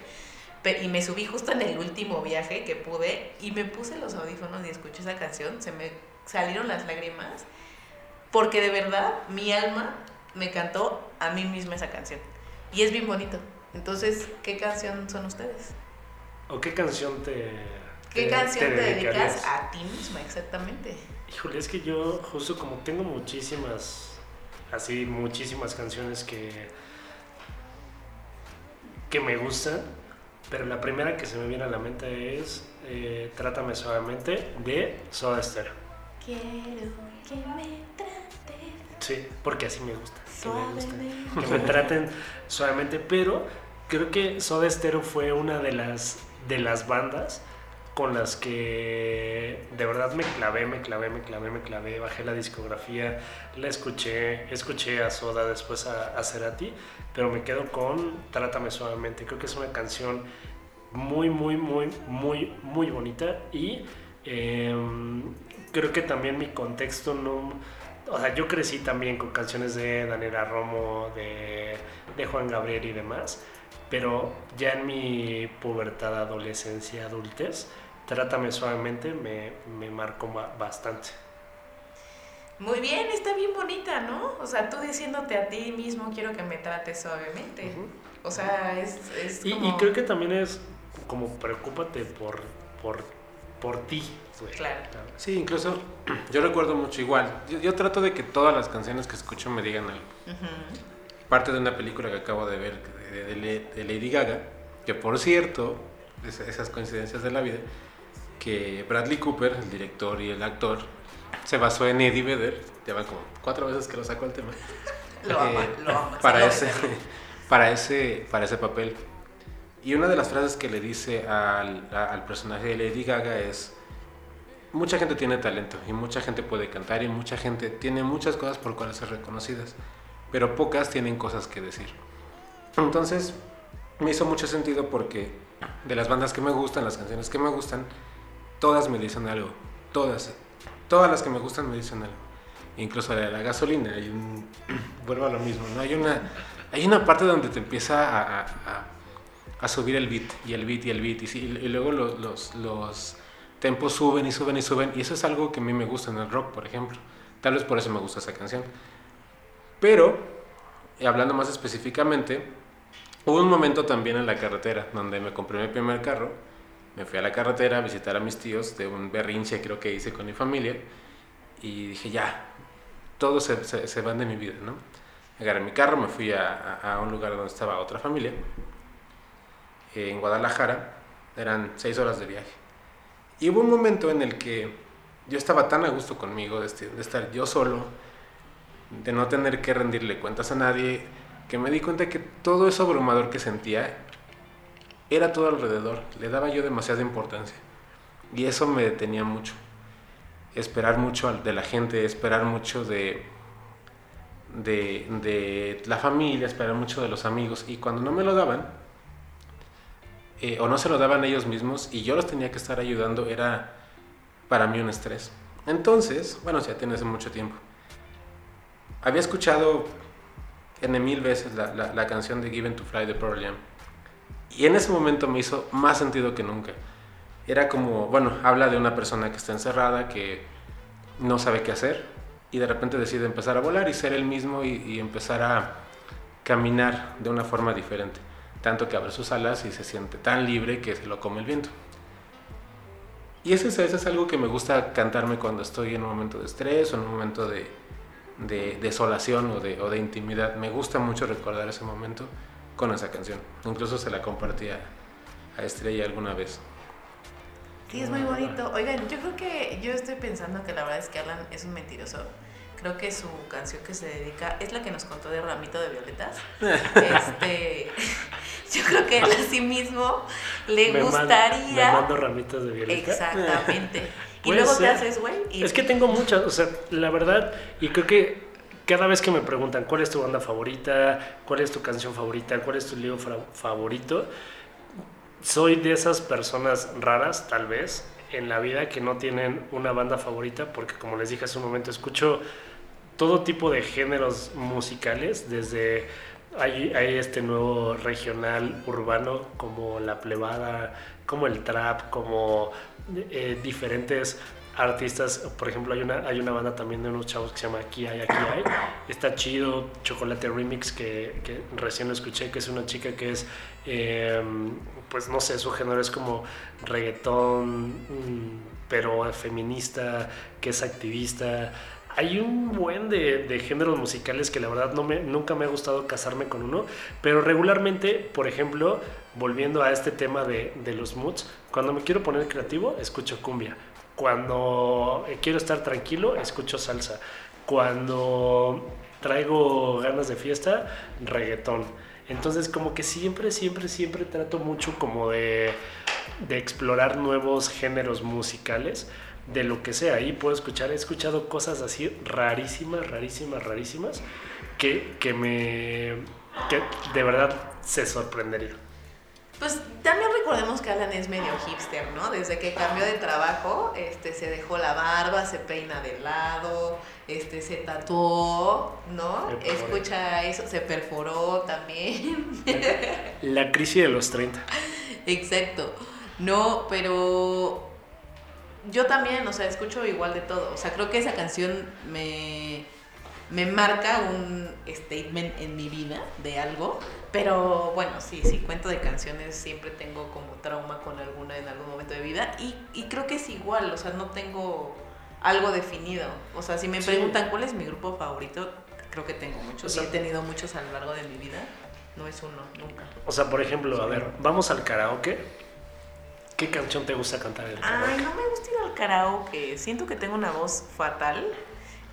Y me subí justo en el último viaje que pude y me puse los audífonos y escuché esa canción. Se me salieron las lágrimas porque de verdad mi alma me cantó a mí misma esa canción. Y es bien bonito. Entonces, ¿qué canción son ustedes? ¿O qué canción te ¿Qué canción te, dedicas a ti misma exactamente? Híjole, es que yo justo como tengo muchísimas, así muchísimas canciones que, que me gustan, pero la primera que se me viene a la mente es eh, Trátame Suavemente de Soda Stereo. Quiero que me traten. Sí, porque así me gusta. Que me, gusta, que me traten suavemente, pero creo que Soda Stereo fue una de las, de las bandas con las que de verdad me clavé, me clavé, me clavé, me clavé, bajé la discografía, la escuché, escuché a Soda, después a, a Cerati, pero me quedo con Trátame Suavemente. Creo que es una canción muy, muy, muy, muy, muy bonita y em, creo que también mi contexto no... O sea, yo crecí también con canciones de Daniela Romo, de, de Juan Gabriel y demás, pero ya en mi pubertad, adolescencia, adultez, Trátame suavemente me, me marcó bastante. Muy bien, está bien bonita, ¿no? O sea, tú diciéndote a ti mismo, quiero que me trates suavemente. O sea, es, es Y, como... y creo que también es como preocúpate por, por, por ti. güey. Claro. Sí, incluso yo recuerdo mucho igual. Yo, yo trato de que todas las canciones que escucho me digan algo. Parte de una película que acabo de ver de, de- de- de Lady Gaga, que por cierto, es- esas coincidencias de la vida, que Bradley Cooper, el director y el actor, se basó en Eddie Vedder, ya van como cuatro veces que lo sacó el tema, Lo ama, eh, lo ama. para, ese, para, ese, para ese papel. Y una de las frases que le dice al, a- al personaje de Lady Gaga es, mucha gente tiene talento y mucha gente puede cantar y mucha gente tiene muchas cosas por cuales ser reconocidas, pero pocas tienen cosas que decir. Entonces, me hizo mucho sentido porque de las bandas que me gustan, las canciones que me gustan, todas me dicen algo, todas, todas las que me gustan me dicen algo. Incluso la de la gasolina, hay vuelvo a lo mismo, ¿no? Hay una, hay una parte donde te empieza a, a- subir el beat, y el beat, y el beat, y, y luego los, los, los tempos suben y suben y suben, y eso es algo que a mí me gusta en el rock, por ejemplo. Tal vez por eso me gusta esa canción. Pero, hablando más específicamente, hubo un momento también en la carretera donde me compré mi primer carro, me fui a la carretera a visitar a mis tíos de un berrinche creo que hice con mi familia y dije ya, todos se, se- se van de mi vida, ¿no? Agarré mi carro, me fui a, a- un lugar donde estaba otra familia, en Guadalajara, eran seis horas de viaje. Y hubo un momento en el que yo estaba tan a gusto conmigo, de, este- de estar yo solo, de no tener que rendirle cuentas a nadie, que me di cuenta que todo eso abrumador que sentía era todo alrededor, le daba yo demasiada importancia. Y eso me detenía mucho. Esperar mucho de la gente, esperar mucho de, de, la familia, esperar mucho de los amigos. Y cuando no me lo daban, eh, o no se lo daban ellos mismos, y yo los tenía que estar ayudando, era para mí un estrés. Entonces, bueno, ya tiene hace mucho tiempo. Había escuchado N mil veces la, la- la canción de Given to Fly de Pearl Jam. Y en ese momento me hizo más sentido que nunca. Era como, bueno, habla de una persona que está encerrada, que no sabe qué hacer, y de repente decide empezar a volar y ser él mismo y, empezar a caminar de una forma diferente. Tanto que abre sus alas y se siente tan libre que se lo come el viento. Y eso es, eso es algo que me gusta cantarme cuando estoy en un momento de estrés o en un momento de, de desolación o de, o de intimidad. Me gusta mucho recordar ese momento con esa canción. Incluso se la compartí a, Estrella alguna vez. Sí, es muy bonito. Oigan, yo creo que yo estoy pensando que la verdad es que Alan es un mentiroso. Creo que su canción que se dedica es la que nos contó de Ramito de Violetas. Este, yo creo que él a sí mismo le Me mando- gustaría. me mando ramitas de violeta. Exactamente. Y luego te ser. haces, güey. Es que tengo muchas, o sea, la verdad, y creo que cada vez que me preguntan cuál es tu banda favorita, cuál es tu canción favorita, cuál es tu libro favorito, soy de esas personas raras, tal vez, en la vida que no tienen una banda favorita, porque como les dije hace un momento, escucho todo tipo de géneros musicales, desde hay este nuevo regional urbano como la plebada, como el trap, como eh, diferentes artistas, por ejemplo hay una, hay una banda también de unos chavos que se llama Aquí hay, aquí hay, está chido, Chocolate Remix que, que recién lo escuché, que es una chica que es, eh, pues no sé, su género es como reggaetón, mm, pero feminista, que es activista, hay un buen de, de géneros musicales que la verdad nunca me ha gustado casarme con uno, pero regularmente, por ejemplo, volviendo a este tema de los moods, cuando me quiero poner creativo, escucho cumbia. Cuando eh, quiero estar tranquilo, escucho salsa. Cuando traigo ganas de fiesta, reggaetón. Entonces como que siempre, siempre, siempre trato mucho como de, explorar nuevos géneros musicales de lo que sea. Ahí puedo escuchar, he escuchado cosas así rarísimas, rarísimas, rarísimas, que, que me... que de verdad se sorprendería. Pues también recordemos que Alan es medio hipster, ¿no? Desde que cambió de trabajo, este, se dejó la barba, se peina de lado, este, se tatuó, ¿no? Escucha eso, se perforó también. La crisis de los 30. Exacto. No, pero yo también, o sea, escucho igual de todo. O sea, creo que esa canción me, me marca un statement en mi vida de algo. Pero bueno, sí, sí, cuento de canciones, siempre tengo como trauma con alguna en algún momento de vida. Y, y creo que es igual, o sea, no tengo algo definido. O sea, si me Sí. preguntan cuál es mi grupo favorito, creo que tengo muchos. O sea, he tenido muchos a lo largo de mi vida. No es uno, nunca. O sea, por ejemplo, a ver, vamos al karaoke. ¿Qué canción te gusta cantar en el Ay, karaoke? no me gusta ir al karaoke. Siento que tengo una voz fatal.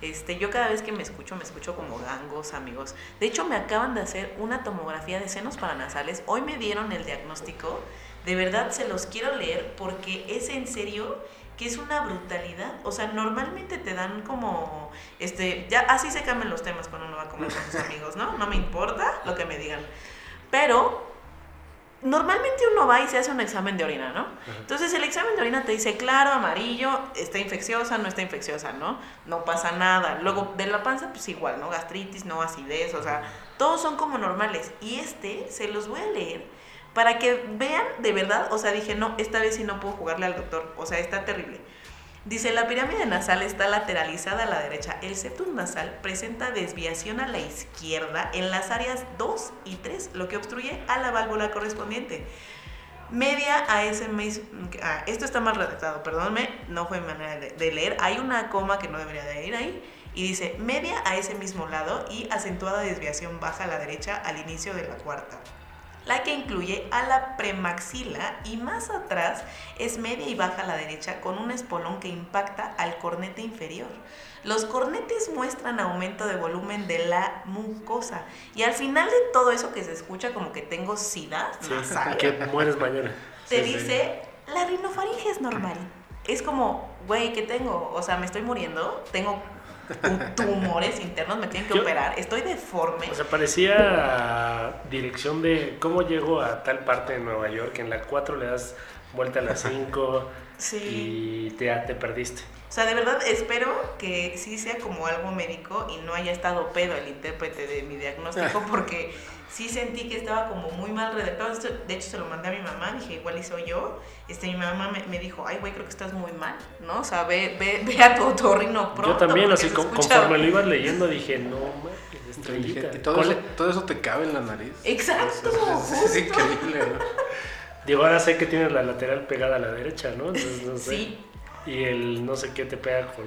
Este, yo cada vez que me escucho, me escucho como gangos, amigos. De hecho, me acaban de hacer una tomografía de senos paranasales. Hoy me dieron el diagnóstico. De verdad se los quiero leer porque es en serio que es una brutalidad. O sea, normalmente te dan como, este, ya así se cambian los temas cuando uno va a comer con sus amigos, ¿no? No me importa lo que me digan. Pero normalmente uno va y se hace un examen de orina, ¿no? Entonces el examen de orina te dice claro, amarillo, está infecciosa, no está infecciosa, ¿no? No pasa nada. Luego de la panza, pues igual, ¿no? Gastritis, no acidez, o sea, todos son como normales. Y este se los voy a leer para que vean de verdad, o sea, dije, no, esta vez sí no puedo jugarle al doctor, o sea, está terrible. Dice, la pirámide nasal está lateralizada a la derecha. El septum nasal presenta desviación a la izquierda en las áreas 2 y 3, lo que obstruye a la válvula correspondiente. Media a ese mismo... ah, esto está mal redactado, perdónme, no fue manera de, de leer. Hay una coma que no debería de ir ahí. Y dice, media a ese mismo lado y acentuada desviación baja a la derecha al inicio de la cuarta la que incluye a la premaxila y más atrás es media y baja a la derecha con un espolón que impacta al cornete inferior. Los cornetes muestran aumento de volumen de la mucosa y al final de todo eso que se escucha como que tengo sida Sí, nasal, que mueres mañana. te Sí, sí. dice la rinofaringe es normal. Es como, güey, ¿qué tengo? O sea, me estoy muriendo, tengo tumores internos, me tienen que Yo- operar, estoy deforme. O sea, parecía dirección de cómo llego a tal parte de Nueva York. En la 4 le das vuelta a la 5 sí. y te, ya te perdiste. O sea, de verdad espero que sí sea como algo médico y no haya estado pedo el intérprete de mi diagnóstico porque sí sentí que estaba como muy mal redactado. Esto, De hecho, se lo mandé a mi mamá, dije, igual soy yo. Este, mi mamá me, me dijo, ay, güey, creo que estás muy mal, ¿no? O sea, ve, ve, ve a tu otorrino pronto. Yo también, así conforme lo ibas leyendo, dije, no, mames, Y estrellita. ¿y todo, ¿Cuál eso, es? todo eso te cabe en la nariz. Exacto, Es, es- es justo. increíble, ¿no? Digo, ahora sé que tienes la lateral pegada a la derecha, ¿no? Entonces, no sé. Sí, Y el no sé qué te pega con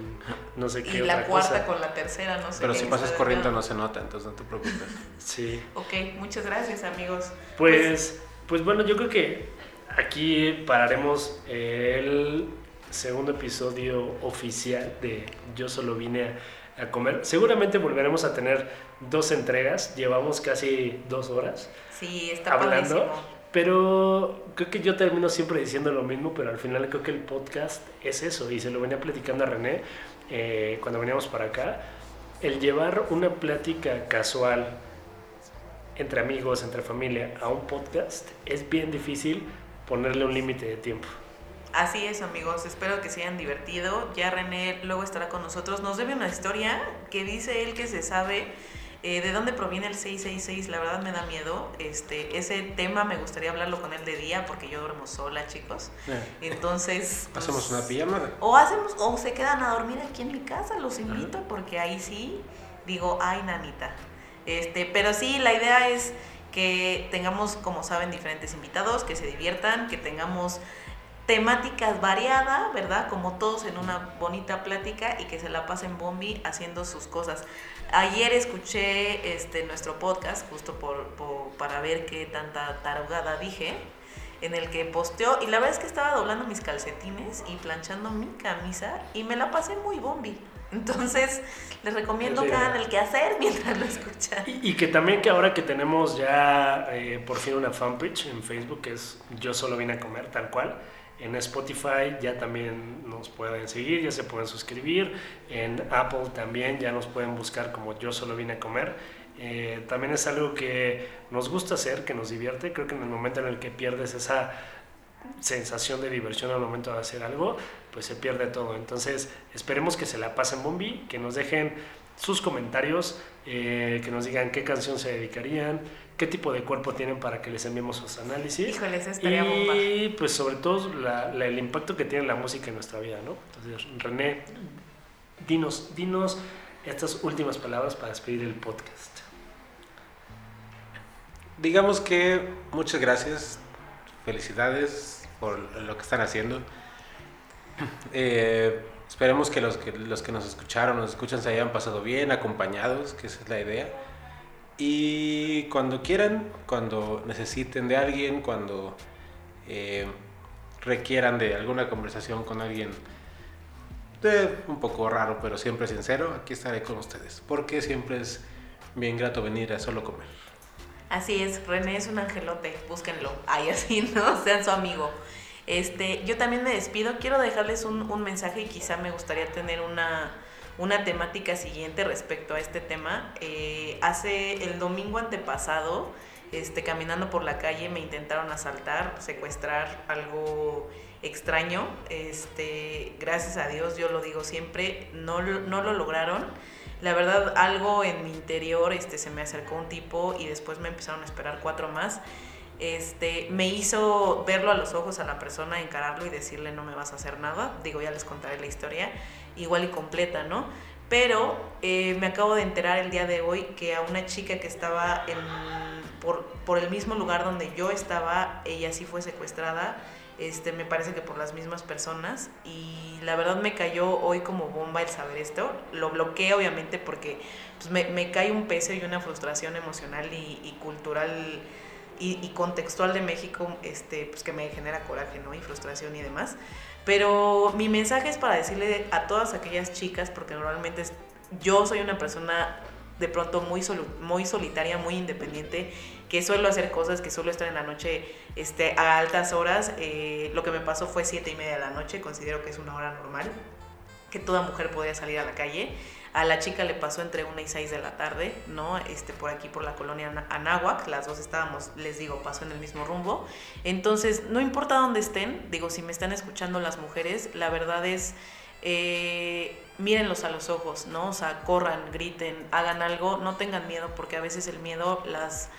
no sé qué y otra la cuarta cosa. con la tercera, no sé. Pero qué si pasas corriendo no se nota, entonces no te preocupes. Sí. Ok, muchas gracias, amigos. Pues, pues bueno, yo creo que aquí pararemos el segundo episodio oficial de Yo solo vine a, a comer. Seguramente volveremos a tener dos entregas. Llevamos casi dos horas Sí, está hablando. padrísimo. Pero creo que yo termino siempre diciendo lo mismo, pero al final creo que el podcast es eso. Y se lo venía platicando a René eh, cuando veníamos para acá. El llevar una plática casual entre amigos, entre familia, a un podcast es bien difícil ponerle un límite de tiempo. Así es, amigos. Espero que se hayan divertido. Ya René luego estará con nosotros. Nos debe una historia que dice él que se sabe eh, de dónde proviene el 666. La verdad me da miedo. Este, ese tema me gustaría hablarlo con él de día porque yo duermo sola, chicos. Eh, Entonces. pues, Hacemos una pijamada. O hacemos, o se quedan a dormir aquí en mi casa, los invito, porque ahí sí digo, ay, nanita. Este, pero sí, la idea es que tengamos, como saben, diferentes invitados, que se diviertan, que tengamos temáticas variadas, ¿verdad? Como todos en una bonita plática y que se la pasen bombi haciendo sus cosas. Ayer escuché este nuestro podcast justo por, por- para ver qué tanta tarugada dije en el que posteó y la verdad es que estaba doblando mis calcetines y planchando mi camisa y me la pasé muy bombi. Entonces, les recomiendo Sí. que hagan el quehacer mientras lo escuchan. Y, y que también que ahora que tenemos ya eh, por fin una fanpage en Facebook, que es Yo solo vine a comer, tal cual. En Spotify ya también nos pueden seguir, ya se pueden suscribir. En Apple también ya nos pueden buscar como Yo solo vine a comer. Eh, también es algo que nos gusta hacer, que nos divierte. Creo que en el momento en el que pierdes esa sensación de diversión al momento de hacer algo, pues se pierde todo. Entonces, esperemos que se la pasen bombi, que nos dejen sus comentarios, eh, que nos digan qué canción se dedicarían, qué tipo de cuerpo tienen para que les enviemos sus análisis. Híjole, eso estaría bomba. Y pues sobre todo la- la- el impacto que tiene la música en nuestra vida, ¿no? Entonces, René, dinos, dinos estas últimas palabras para despedir el podcast. Digamos que muchas gracias, felicidades por lo que están haciendo. Eh, esperemos que los, que los que nos escucharon, nos escuchan, se hayan pasado bien, acompañados, que esa es la idea. Y cuando quieran, cuando necesiten de alguien, cuando eh, requieran de alguna conversación con alguien de un poco raro, pero siempre sincero, aquí estaré con ustedes. Porque siempre es bien grato venir a solo comer. Así es, René es un angelote, búsquenlo. Ay, así, ¿no? Sean su amigo. Este, yo también me despido. Quiero dejarles un mensaje y quizá me gustaría tener una, una temática siguiente respecto a este tema. Eh, hace el domingo antepasado, este, caminando por la calle, me intentaron asaltar, secuestrar, algo extraño. Este, gracias a Dios, yo lo digo siempre, no, no lo lograron. La verdad, algo en mi interior, este, se me acercó un tipo y después me empezaron a esperar cuatro más. Este, me hizo verlo a los ojos a la persona, encararlo y decirle no me vas a hacer nada. Digo, ya les contaré la historia, igual y completa, ¿no? Pero eh, me acabo de enterar el día de hoy que a una chica que estaba en, por, por el mismo lugar donde yo estaba, ella sí fue secuestrada, este, me parece que por las mismas personas. Y la verdad me cayó hoy como bomba el saber esto. Lo bloqueé obviamente porque pues, me, me cae un peso y una frustración emocional y, cultural y, y contextual de México este, pues, que me genera coraje ¿no? y frustración y demás. Pero mi mensaje es para decirle a todas aquellas chicas, porque normalmente yo soy una persona de pronto muy solitaria, muy independiente, que suelo hacer cosas, que suelo estar en la noche este, a altas horas. Eh, lo que me pasó fue siete y media de la noche, considero que es una hora normal, que toda mujer podría salir a la calle. A la chica le pasó entre 1 y 6 de la tarde, ¿no? Este, por aquí, por la colonia Anáhuac, las dos estábamos, les digo, pasó en el mismo rumbo. Entonces, no importa dónde estén, digo, si me están escuchando las mujeres, la verdad es, eh, mírenlos a los ojos, ¿no? O sea, corran, griten, hagan algo, no tengan miedo, porque a veces el miedo las,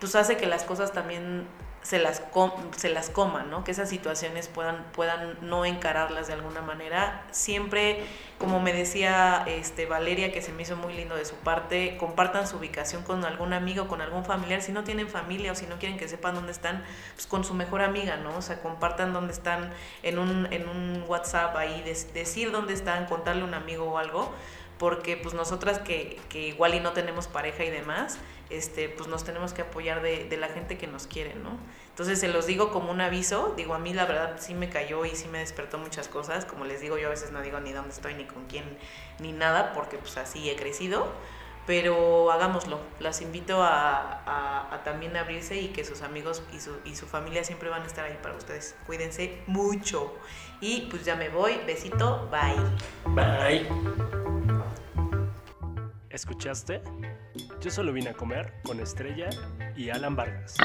pues hace que las cosas también se las, com- se las coman, ¿no? Que esas situaciones puedan, puedan no encararlas de alguna manera. Siempre, como me decía este, Valeria, que se me hizo muy lindo de su parte, compartan su ubicación con algún amigo, con algún familiar. Si no tienen familia o si no quieren que sepan dónde están, pues con su mejor amiga, ¿no? O sea, compartan dónde están en un, en un WhatsApp ahí, decir dónde están, contarle a un amigo o algo porque pues nosotras que, que igual y no tenemos pareja y demás, este, pues nos tenemos que apoyar de, de la gente que nos quiere, ¿no? Entonces se los digo como un aviso, digo, a mí la verdad sí me cayó y sí me despertó muchas cosas, como les digo, yo a veces no digo ni dónde estoy, ni con quién, ni nada, porque pues así he crecido, pero hagámoslo, las invito a, a- a también abrirse y que sus amigos y su, y su familia siempre van a estar ahí para ustedes, cuídense mucho, y pues ya me voy, besito, bye. Bye. ¿Escuchaste? Yo solo vine a comer con Estrella y Alan Vargas.